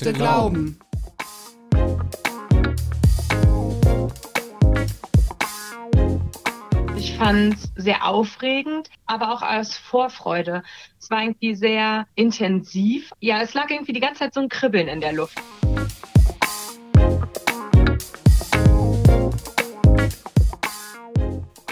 Du glauben? Ich fand es sehr aufregend, aber auch als Vorfreude. Es war irgendwie sehr intensiv. Ja, es lag irgendwie die ganze Zeit so ein Kribbeln in der Luft.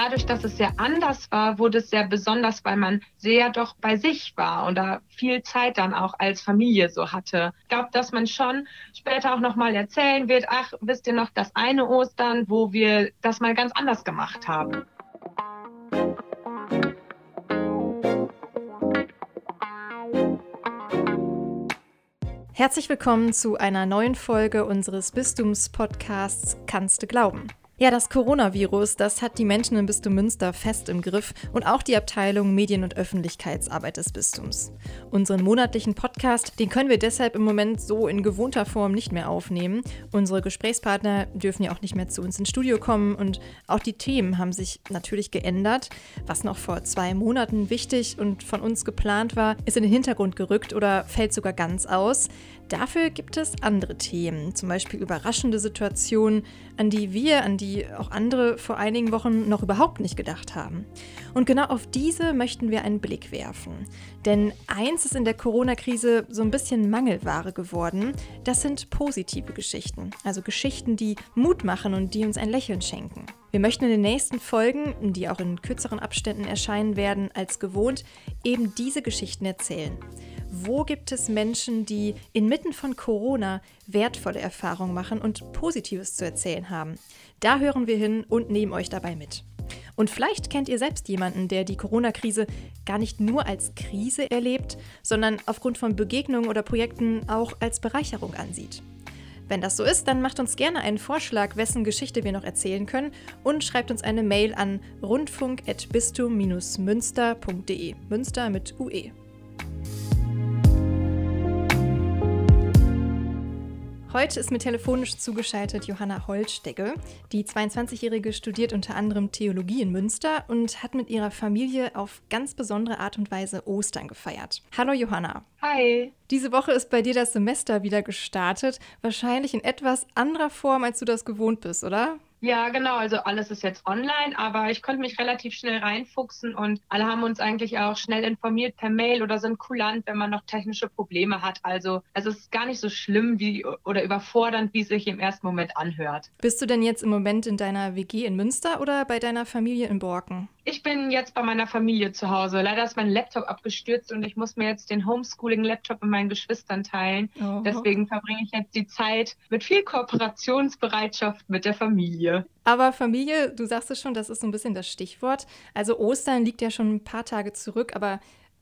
Dadurch, dass es sehr anders war, wurde es sehr besonders, weil man sehr doch bei sich war und da viel Zeit dann auch als Familie so hatte. Ich glaube, dass man schon später auch nochmal erzählen wird, ach, wisst ihr noch das eine Ostern, wo wir das mal ganz anders gemacht haben. Herzlich willkommen zu einer neuen Folge unseres Bistums-Podcasts Kannst du glauben? Ja, das Coronavirus, das hat die Menschen im Bistum Münster fest im Griff und auch die Abteilung Medien- und Öffentlichkeitsarbeit des Bistums. Unseren monatlichen Podcast, den können wir deshalb im Moment so in gewohnter Form nicht mehr aufnehmen. Unsere Gesprächspartner dürfen ja auch nicht mehr zu uns ins Studio kommen und auch die Themen haben sich natürlich geändert. Was noch vor zwei Monaten wichtig und von uns geplant war, ist in den Hintergrund gerückt oder fällt sogar ganz aus. Dafür gibt es andere Themen, zum Beispiel überraschende Situationen, an die wir, an die auch andere vor einigen Wochen noch überhaupt nicht gedacht haben. Und genau auf diese möchten wir einen Blick werfen. Denn eins ist in der Corona-Krise so ein bisschen Mangelware geworden. Das sind positive Geschichten. Also Geschichten, die Mut machen und die uns ein Lächeln schenken. Wir möchten in den nächsten Folgen, die auch in kürzeren Abständen erscheinen werden als gewohnt, eben diese Geschichten erzählen. Wo gibt es Menschen, die inmitten von Corona wertvolle Erfahrungen machen und Positives zu erzählen haben? Da hören wir hin und nehmen euch dabei mit. Und vielleicht kennt ihr selbst jemanden, der die Corona-Krise gar nicht nur als Krise erlebt, sondern aufgrund von Begegnungen oder Projekten auch als Bereicherung ansieht. Wenn das so ist, dann macht uns gerne einen Vorschlag, wessen Geschichte wir noch erzählen können und schreibt uns eine Mail an rundfunk.bistum-münster.de. Münster mit UE. Heute ist mir telefonisch zugeschaltet Johanna Holtstegge. Die 22-Jährige studiert unter anderem Theologie in Münster und hat mit ihrer Familie auf ganz besondere Art und Weise Ostern gefeiert. Hallo Johanna. Hi. Diese Woche ist bei dir das Semester wieder gestartet. Wahrscheinlich in etwas anderer Form, als du das gewohnt bist, oder? Ja, genau. Also alles ist jetzt online, aber ich konnte mich relativ schnell reinfuchsen und alle haben uns eigentlich auch schnell informiert per Mail oder sind kulant, wenn man noch technische Probleme hat. Also es ist gar nicht so schlimm wie oder überfordernd, wie es sich im ersten Moment anhört. Bist du denn jetzt im Moment in deiner WG in Münster oder bei deiner Familie in Borken? Ich bin jetzt bei meiner Familie zu Hause. Leider ist mein Laptop abgestürzt und ich muss mir jetzt den Homeschooling-Laptop mit meinen Geschwistern teilen. Oh. Deswegen verbringe ich jetzt die Zeit mit viel Kooperationsbereitschaft mit der Familie. Aber Familie, du sagst es schon, das ist so ein bisschen das Stichwort. Also Ostern liegt ja schon ein paar Tage zurück, aber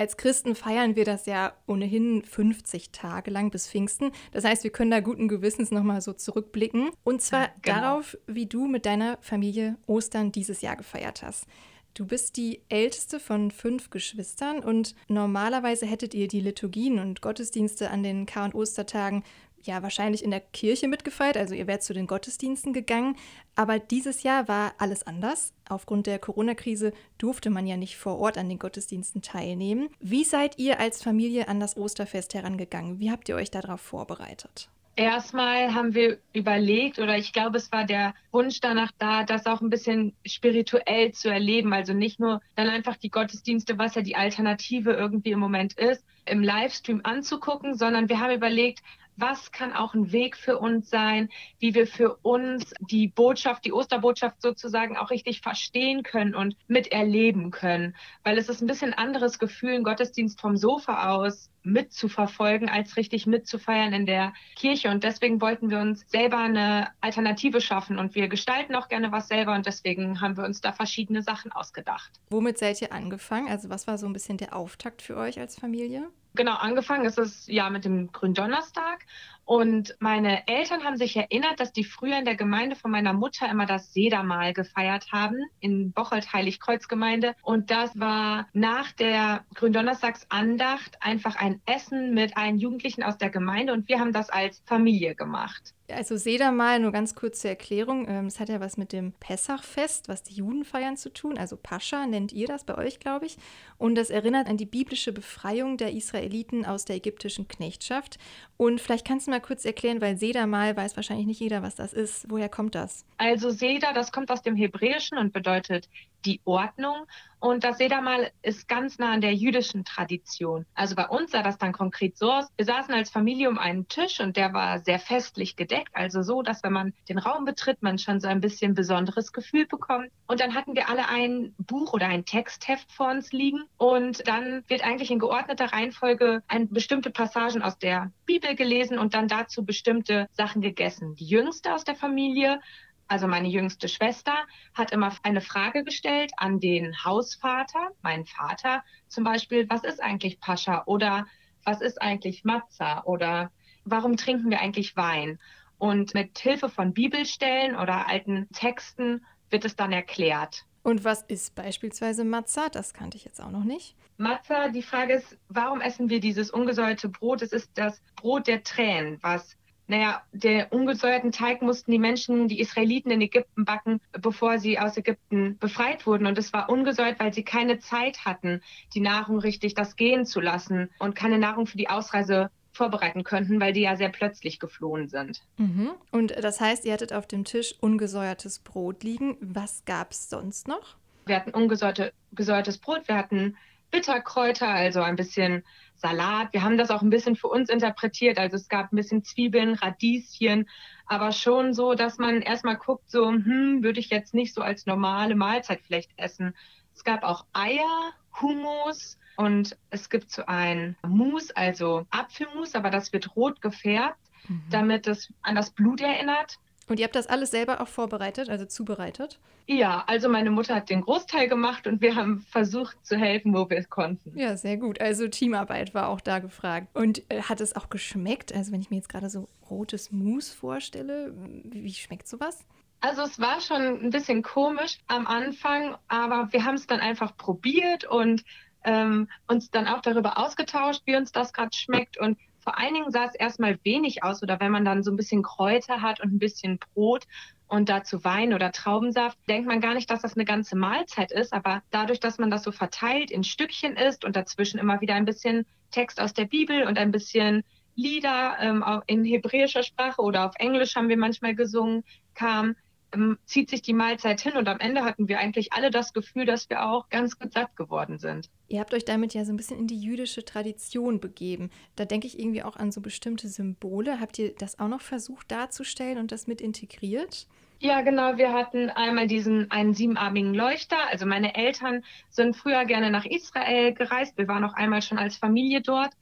als Christen feiern wir das ja ohnehin 50 Tage lang bis Pfingsten. Das heißt, wir können da guten Gewissens nochmal so zurückblicken. Und zwar genau. darauf, wie du mit deiner Familie Ostern dieses Jahr gefeiert hast. Du bist die älteste von fünf Geschwistern und normalerweise hättet ihr die Liturgien und Gottesdienste an den Kar- und Ostertagen ja wahrscheinlich in der Kirche mitgefeiert, also ihr wärt zu den Gottesdiensten gegangen. Aber dieses Jahr war alles anders. Aufgrund der Corona-Krise durfte man ja nicht vor Ort an den Gottesdiensten teilnehmen. Wie seid ihr als Familie an das Osterfest herangegangen? Wie habt ihr euch darauf vorbereitet? Erstmal haben wir überlegt, oder ich glaube, es war der Wunsch danach da, das auch ein bisschen spirituell zu erleben. Also nicht nur dann einfach die Gottesdienste, was ja die Alternative irgendwie im Moment ist, im Livestream anzugucken, sondern wir haben überlegt, was kann auch ein Weg für uns sein, wie wir für uns die Botschaft, die Osterbotschaft sozusagen auch richtig verstehen können und miterleben können. Weil es ist ein bisschen anderes Gefühl, einen Gottesdienst vom Sofa aus mitzuverfolgen, als richtig mitzufeiern in der Kirche. Und deswegen wollten wir uns selber eine Alternative schaffen. Und wir gestalten auch gerne was selber. Und deswegen haben wir uns da verschiedene Sachen ausgedacht. Womit seid ihr angefangen? Also was war so ein bisschen der Auftakt für euch als Familie? Genau, angefangen ist es ja mit dem Gründonnerstag. Und meine Eltern haben sich erinnert, dass die früher in der Gemeinde von meiner Mutter immer das Sedermahl gefeiert haben, in Bocholt Heiligkreuzgemeinde. Und das war nach der Gründonnerstagsandacht einfach ein Essen mit allen Jugendlichen aus der Gemeinde. Und wir haben das als Familie gemacht. Also Seder mal nur ganz kurz zur Erklärung. Ähm, es hat ja was mit dem Pessachfest, was die Juden feiern, zu tun. Also Pascha nennt ihr das bei euch, glaube ich. Und das erinnert an die biblische Befreiung der Israeliten aus der ägyptischen Knechtschaft. Und vielleicht kannst du mal kurz erklären, weil Seder mal weiß wahrscheinlich nicht jeder, was das ist. Woher kommt das? Also Seder, das kommt aus dem Hebräischen und bedeutet die Ordnung. Und das Sedermal ist ganz nah an der jüdischen Tradition. Also bei uns sah das dann konkret so aus. Wir saßen als Familie um einen Tisch und der war sehr festlich gedeckt. Also so, dass wenn man den Raum betritt, man schon so ein bisschen besonderes Gefühl bekommt. Und dann hatten wir alle ein Buch oder ein Textheft vor uns liegen. Und dann wird eigentlich in geordneter Reihenfolge ein bestimmte Passagen aus der Bibel gelesen und dann dazu bestimmte Sachen gegessen. Die jüngste aus der Familie also meine jüngste Schwester, hat immer eine Frage gestellt an den Hausvater, meinen Vater zum Beispiel, was ist eigentlich Pascha oder was ist eigentlich Matza oder warum trinken wir eigentlich Wein? Und mit Hilfe von Bibelstellen oder alten Texten wird es dann erklärt. Und was ist beispielsweise Matza? Das kannte ich jetzt auch noch nicht. Matza, die Frage ist, warum essen wir dieses ungesäuerte Brot? Es ist das Brot der Tränen, was naja, der ungesäuerten Teig mussten die Menschen, die Israeliten in Ägypten backen, bevor sie aus Ägypten befreit wurden. Und es war ungesäuert, weil sie keine Zeit hatten, die Nahrung richtig das gehen zu lassen und keine Nahrung für die Ausreise vorbereiten könnten, weil die ja sehr plötzlich geflohen sind. Mhm. Und das heißt, ihr hattet auf dem Tisch ungesäuertes Brot liegen. Was gab es sonst noch? Wir hatten ungesäuertes Brot, wir hatten Bitterkräuter, also ein bisschen Salat. Wir haben das auch ein bisschen für uns interpretiert. Also es gab ein bisschen Zwiebeln, Radieschen, aber schon so, dass man erstmal guckt, so, hm, würde ich jetzt nicht so als normale Mahlzeit vielleicht essen. Es gab auch Eier, Hummus und es gibt so ein Mousse, also Apfelmus, aber das wird rot gefärbt, mhm. damit es an das Blut erinnert. Und ihr habt das alles selber auch vorbereitet, also zubereitet? Ja, also meine Mutter hat den Großteil gemacht und wir haben versucht zu helfen, wo wir es konnten. Ja, sehr gut. Also Teamarbeit war auch da gefragt. Und äh, hat es auch geschmeckt? Also wenn ich mir jetzt gerade so rotes Mousse vorstelle, wie schmeckt sowas? Also es war schon ein bisschen komisch am Anfang, aber wir haben es dann einfach probiert und ähm, uns dann auch darüber ausgetauscht, wie uns das gerade schmeckt. Und vor allen Dingen sah es erstmal wenig aus oder wenn man dann so ein bisschen Kräuter hat und ein bisschen Brot und dazu Wein oder Traubensaft, denkt man gar nicht, dass das eine ganze Mahlzeit ist. Aber dadurch, dass man das so verteilt in Stückchen isst und dazwischen immer wieder ein bisschen Text aus der Bibel und ein bisschen Lieder ähm, in hebräischer Sprache oder auf Englisch haben wir manchmal gesungen, kam, ähm, zieht sich die Mahlzeit hin und am Ende hatten wir eigentlich alle das Gefühl, dass wir auch ganz gut satt geworden sind. Ihr habt euch damit ja so ein bisschen in die jüdische Tradition begeben. Da denke ich irgendwie auch an so bestimmte Symbole. Habt ihr das auch noch versucht darzustellen und das mit integriert? Ja, genau. Wir hatten einmal diesen einen siebenarmigen Leuchter. Also meine Eltern sind früher gerne nach Israel gereist. Wir waren auch einmal schon als Familie dort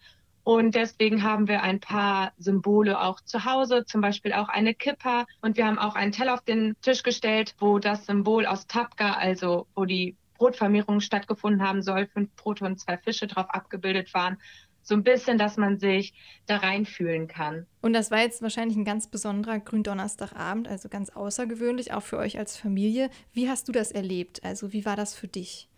und deswegen haben wir ein paar Symbole auch zu Hause, zum Beispiel auch eine Kippa. Und wir haben auch einen Teller auf den Tisch gestellt, wo das Symbol aus Tapka, also wo die Brotvermehrung stattgefunden haben soll, fünf Brote und zwei Fische drauf abgebildet waren. So ein bisschen, dass man sich da reinfühlen kann. Und das war jetzt wahrscheinlich ein ganz besonderer Gründonnerstagabend, also ganz außergewöhnlich, auch für euch als Familie. Wie hast du das erlebt? Also wie war das für dich?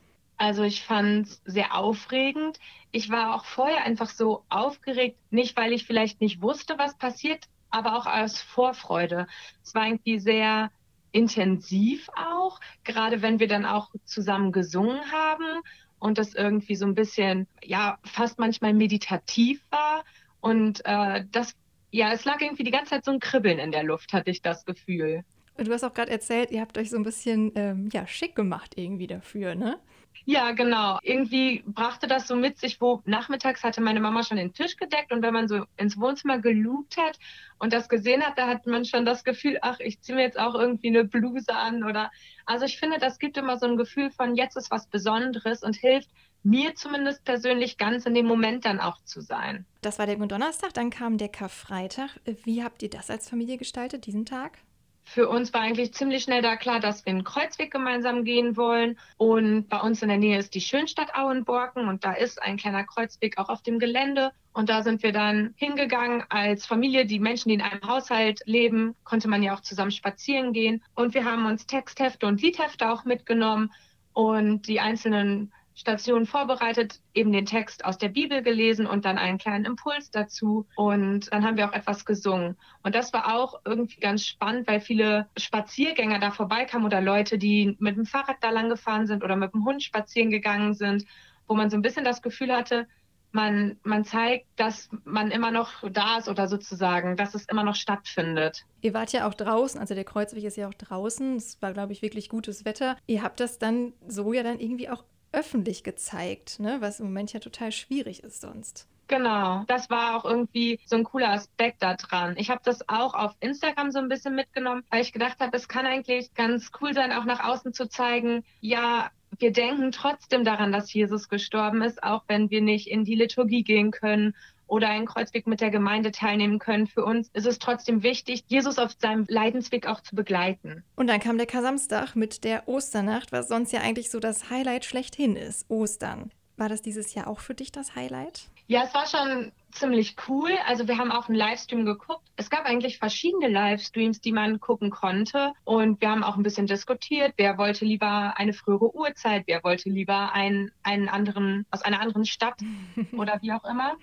Also ich fand es sehr aufregend. Ich war auch vorher einfach so aufgeregt, nicht weil ich vielleicht nicht wusste, was passiert, aber auch aus Vorfreude. Es war irgendwie sehr intensiv auch, gerade wenn wir dann auch zusammen gesungen haben und das irgendwie so ein bisschen, ja, fast manchmal meditativ war. Und äh, das, ja, es lag irgendwie die ganze Zeit so ein Kribbeln in der Luft, hatte ich das Gefühl. Du hast auch gerade erzählt, ihr habt euch so ein bisschen ähm, ja, schick gemacht irgendwie dafür, ne? Ja, genau. Irgendwie brachte das so mit sich, wo nachmittags hatte meine Mama schon den Tisch gedeckt und wenn man so ins Wohnzimmer gelugt hat und das gesehen hat, da hat man schon das Gefühl, ach, ich ziehe mir jetzt auch irgendwie eine Bluse an oder also ich finde, das gibt immer so ein Gefühl von jetzt ist was Besonderes und hilft mir zumindest persönlich ganz in dem Moment dann auch zu sein. Das war der Donnerstag, dann kam der Karfreitag. Wie habt ihr das als Familie gestaltet, diesen Tag? Für uns war eigentlich ziemlich schnell da klar, dass wir einen Kreuzweg gemeinsam gehen wollen. Und bei uns in der Nähe ist die Schönstadt Auenborken und da ist ein kleiner Kreuzweg auch auf dem Gelände. Und da sind wir dann hingegangen als Familie. Die Menschen, die in einem Haushalt leben, konnte man ja auch zusammen spazieren gehen. Und wir haben uns Texthefte und Liedhefte auch mitgenommen und die einzelnen Station vorbereitet, eben den Text aus der Bibel gelesen und dann einen kleinen Impuls dazu. Und dann haben wir auch etwas gesungen. Und das war auch irgendwie ganz spannend, weil viele Spaziergänger da vorbeikamen oder Leute, die mit dem Fahrrad da lang gefahren sind oder mit dem Hund spazieren gegangen sind, wo man so ein bisschen das Gefühl hatte, man, man zeigt, dass man immer noch da ist oder sozusagen, dass es immer noch stattfindet. Ihr wart ja auch draußen, also der Kreuzweg ist ja auch draußen. Es war, glaube ich, wirklich gutes Wetter. Ihr habt das dann so ja dann irgendwie auch öffentlich gezeigt, ne? was im Moment ja total schwierig ist sonst. Genau, das war auch irgendwie so ein cooler Aspekt da dran. Ich habe das auch auf Instagram so ein bisschen mitgenommen, weil ich gedacht habe, es kann eigentlich ganz cool sein, auch nach außen zu zeigen, ja, wir denken trotzdem daran, dass Jesus gestorben ist, auch wenn wir nicht in die Liturgie gehen können oder einen Kreuzweg mit der Gemeinde teilnehmen können. Für uns ist es trotzdem wichtig, Jesus auf seinem Leidensweg auch zu begleiten. Und dann kam der Kasamstag mit der Osternacht, was sonst ja eigentlich so das Highlight schlechthin ist, Ostern. War das dieses Jahr auch für dich das Highlight? Ja, es war schon ziemlich cool. Also wir haben auch einen Livestream geguckt. Es gab eigentlich verschiedene Livestreams, die man gucken konnte. Und wir haben auch ein bisschen diskutiert. Wer wollte lieber eine frühere Uhrzeit? Wer wollte lieber einen, einen anderen, aus einer anderen Stadt oder wie auch immer?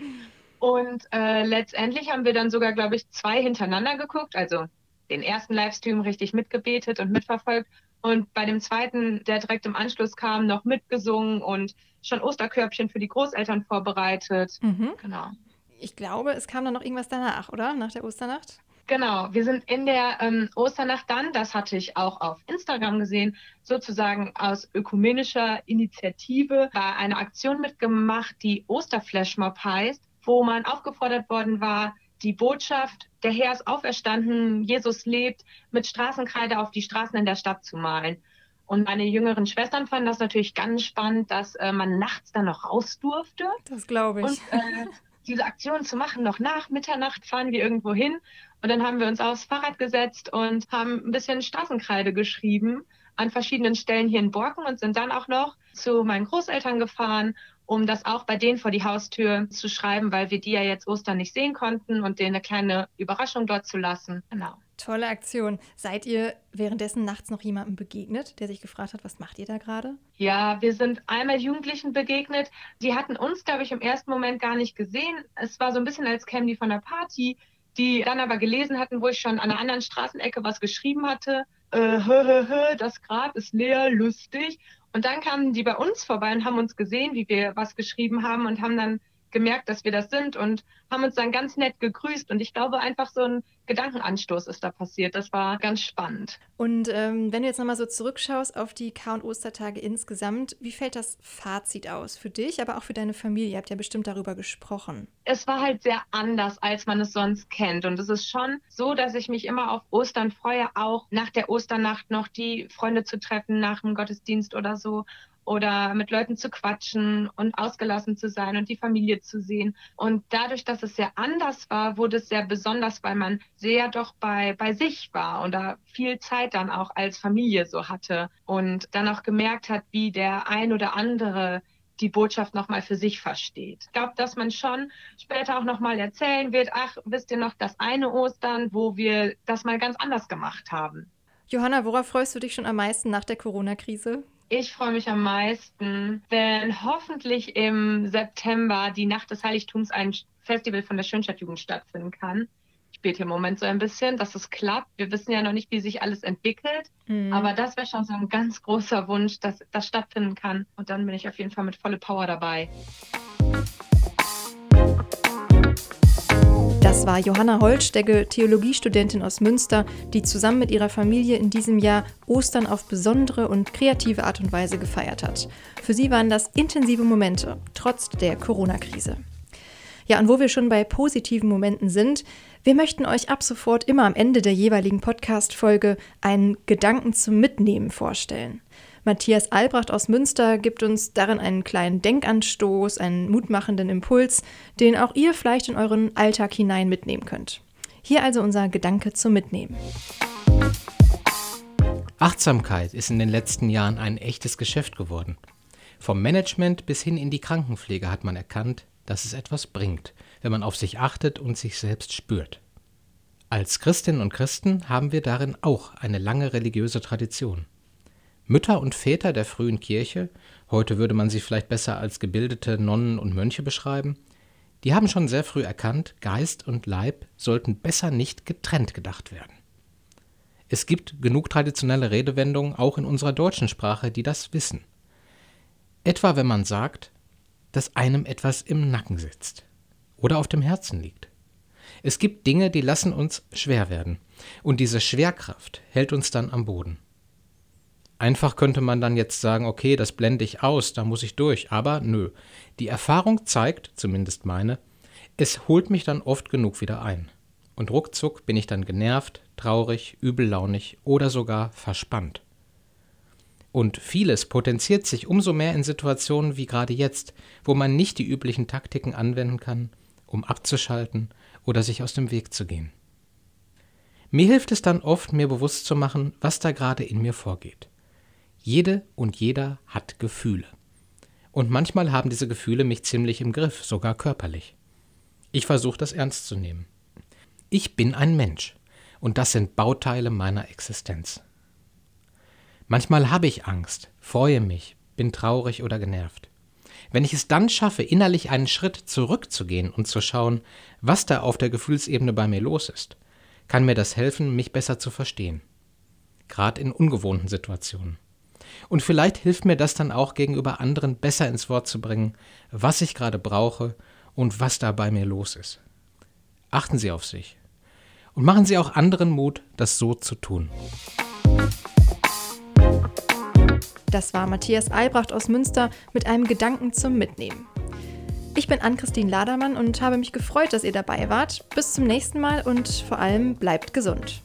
Und äh, letztendlich haben wir dann sogar, glaube ich, zwei hintereinander geguckt. Also den ersten Livestream richtig mitgebetet und mitverfolgt. Und bei dem zweiten, der direkt im Anschluss kam, noch mitgesungen und schon Osterkörbchen für die Großeltern vorbereitet. Mhm. Genau. Ich glaube, es kam dann noch irgendwas danach, oder? Nach der Osternacht? Genau, wir sind in der ähm, Osternacht dann, das hatte ich auch auf Instagram gesehen, sozusagen aus ökumenischer Initiative, war eine Aktion mitgemacht, die Osterflashmob heißt, wo man aufgefordert worden war, die Botschaft, der Herr ist auferstanden, Jesus lebt, mit Straßenkreide auf die Straßen in der Stadt zu malen. Und meine jüngeren Schwestern fanden das natürlich ganz spannend, dass äh, man nachts dann noch raus durfte. Das glaube ich. Und äh, diese Aktion zu machen, noch nach Mitternacht fahren wir irgendwo hin. Und dann haben wir uns aufs Fahrrad gesetzt und haben ein bisschen Straßenkreide geschrieben an verschiedenen Stellen hier in Borken und sind dann auch noch zu meinen Großeltern gefahren um das auch bei denen vor die Haustür zu schreiben, weil wir die ja jetzt Ostern nicht sehen konnten und denen eine kleine Überraschung dort zu lassen. Genau. Tolle Aktion. Seid ihr währenddessen nachts noch jemandem begegnet, der sich gefragt hat, was macht ihr da gerade? Ja, wir sind einmal Jugendlichen begegnet. Die hatten uns, glaube ich, im ersten Moment gar nicht gesehen. Es war so ein bisschen, als kämen die von der Party, die dann aber gelesen hatten, wo ich schon an einer anderen Straßenecke was geschrieben hatte. Äh, hö, hö, hö, das Grab ist leer, lustig. Und dann kamen die bei uns vorbei und haben uns gesehen, wie wir was geschrieben haben und haben dann gemerkt, dass wir das sind und haben uns dann ganz nett gegrüßt. Und ich glaube, einfach so ein Gedankenanstoß ist da passiert. Das war ganz spannend. Und ähm, wenn du jetzt nochmal so zurückschaust auf die K- und Ostertage insgesamt, wie fällt das Fazit aus für dich, aber auch für deine Familie? Ihr habt ja bestimmt darüber gesprochen. Es war halt sehr anders, als man es sonst kennt. Und es ist schon so, dass ich mich immer auf Ostern freue, auch nach der Osternacht noch die Freunde zu treffen, nach dem Gottesdienst oder so oder mit Leuten zu quatschen und ausgelassen zu sein und die Familie zu sehen. Und dadurch, dass es sehr anders war, wurde es sehr besonders, weil man sehr doch bei, bei sich war oder viel Zeit dann auch als Familie so hatte und dann auch gemerkt hat, wie der ein oder andere die Botschaft nochmal für sich versteht. Ich glaube, dass man schon später auch nochmal erzählen wird, ach, wisst ihr noch das eine Ostern, wo wir das mal ganz anders gemacht haben. Johanna, worauf freust du dich schon am meisten nach der Corona-Krise? Ich freue mich am meisten, wenn hoffentlich im September die Nacht des Heiligtums ein Festival von der Schönstadtjugend stattfinden kann. Ich bete im Moment so ein bisschen, dass es klappt. Wir wissen ja noch nicht, wie sich alles entwickelt. Mhm. Aber das wäre schon so ein ganz großer Wunsch, dass das stattfinden kann. Und dann bin ich auf jeden Fall mit volle Power dabei. Das war Johanna Holtstegge, Theologiestudentin aus Münster, die zusammen mit ihrer Familie in diesem Jahr Ostern auf besondere und kreative Art und Weise gefeiert hat. Für sie waren das intensive Momente, trotz der Corona-Krise. Ja, und wo wir schon bei positiven Momenten sind, wir möchten euch ab sofort immer am Ende der jeweiligen Podcast-Folge einen Gedanken zum Mitnehmen vorstellen. Matthias Albrecht aus Münster gibt uns darin einen kleinen Denkanstoß, einen mutmachenden Impuls, den auch ihr vielleicht in euren Alltag hinein mitnehmen könnt. Hier also unser Gedanke zum Mitnehmen. Achtsamkeit ist in den letzten Jahren ein echtes Geschäft geworden. Vom Management bis hin in die Krankenpflege hat man erkannt, dass es etwas bringt, wenn man auf sich achtet und sich selbst spürt. Als Christinnen und Christen haben wir darin auch eine lange religiöse Tradition. Mütter und Väter der frühen Kirche, heute würde man sie vielleicht besser als gebildete Nonnen und Mönche beschreiben, die haben schon sehr früh erkannt, Geist und Leib sollten besser nicht getrennt gedacht werden. Es gibt genug traditionelle Redewendungen auch in unserer deutschen Sprache, die das wissen. Etwa wenn man sagt, dass einem etwas im Nacken sitzt oder auf dem Herzen liegt. Es gibt Dinge, die lassen uns schwer werden, und diese Schwerkraft hält uns dann am Boden. Einfach könnte man dann jetzt sagen, okay, das blende ich aus, da muss ich durch, aber nö. Die Erfahrung zeigt, zumindest meine, es holt mich dann oft genug wieder ein. Und ruckzuck bin ich dann genervt, traurig, übellaunig oder sogar verspannt. Und vieles potenziert sich umso mehr in Situationen wie gerade jetzt, wo man nicht die üblichen Taktiken anwenden kann, um abzuschalten oder sich aus dem Weg zu gehen. Mir hilft es dann oft, mir bewusst zu machen, was da gerade in mir vorgeht. Jede und jeder hat Gefühle. Und manchmal haben diese Gefühle mich ziemlich im Griff, sogar körperlich. Ich versuche das ernst zu nehmen. Ich bin ein Mensch und das sind Bauteile meiner Existenz. Manchmal habe ich Angst, freue mich, bin traurig oder genervt. Wenn ich es dann schaffe, innerlich einen Schritt zurückzugehen und zu schauen, was da auf der Gefühlsebene bei mir los ist, kann mir das helfen, mich besser zu verstehen. Gerade in ungewohnten Situationen. Und vielleicht hilft mir das dann auch gegenüber anderen besser ins Wort zu bringen, was ich gerade brauche und was da bei mir los ist. Achten Sie auf sich und machen Sie auch anderen Mut, das so zu tun. Das war Matthias Albrecht aus Münster mit einem Gedanken zum Mitnehmen. Ich bin Ann-Christine Ladermann und habe mich gefreut, dass ihr dabei wart. Bis zum nächsten Mal und vor allem bleibt gesund.